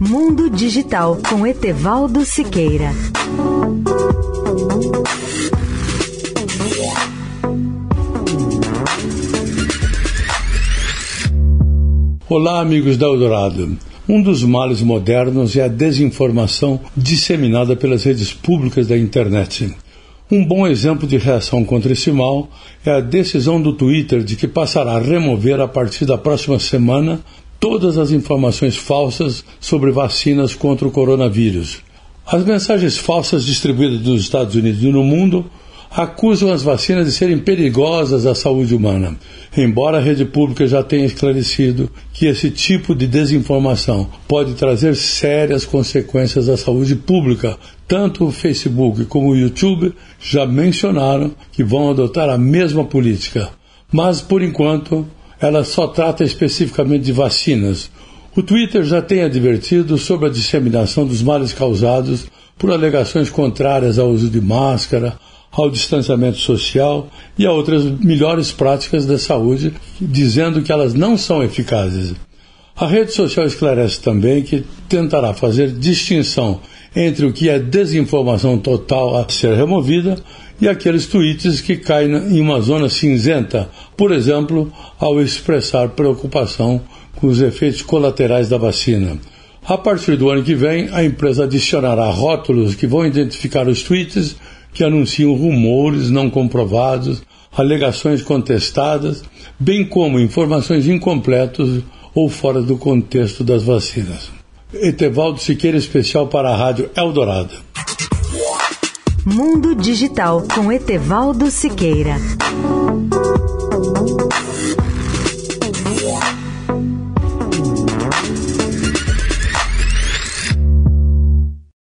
Mundo Digital com Etevaldo Siqueira. Olá, amigos da Eldorado. Um dos males modernos é a desinformação disseminada pelas redes públicas da internet. Um bom exemplo de reação contra esse mal é a decisão do Twitter de que passará a remover a partir da próxima semana todas as informações falsas sobre vacinas contra o coronavírus. As mensagens falsas distribuídas nos Estados Unidos e no mundo acusam as vacinas de serem perigosas à saúde humana, embora a rede pública já tenha esclarecido que esse tipo de desinformação pode trazer sérias consequências à saúde pública. Tanto o Facebook como o YouTube já mencionaram que vão adotar a mesma política. Mas, por enquanto, ela só trata especificamente de vacinas. O Twitter já tem advertido sobre a disseminação dos males causados por alegações contrárias ao uso de máscara, ao distanciamento social e a outras melhores práticas da saúde, dizendo que elas não são eficazes. A rede social esclarece também que tentará fazer distinção entre o que é desinformação total a ser removida e aqueles tweets que caem em uma zona cinzenta, por exemplo, ao expressar preocupação com os efeitos colaterais da vacina. A partir do ano que vem, a empresa adicionará rótulos que vão identificar os tweets que anunciam rumores não comprovados, alegações contestadas, bem como informações incompletas ou fora do contexto das vacinas. Etevaldo Siqueira, especial para a Rádio Eldorado. Mundo Digital com Etevaldo Siqueira.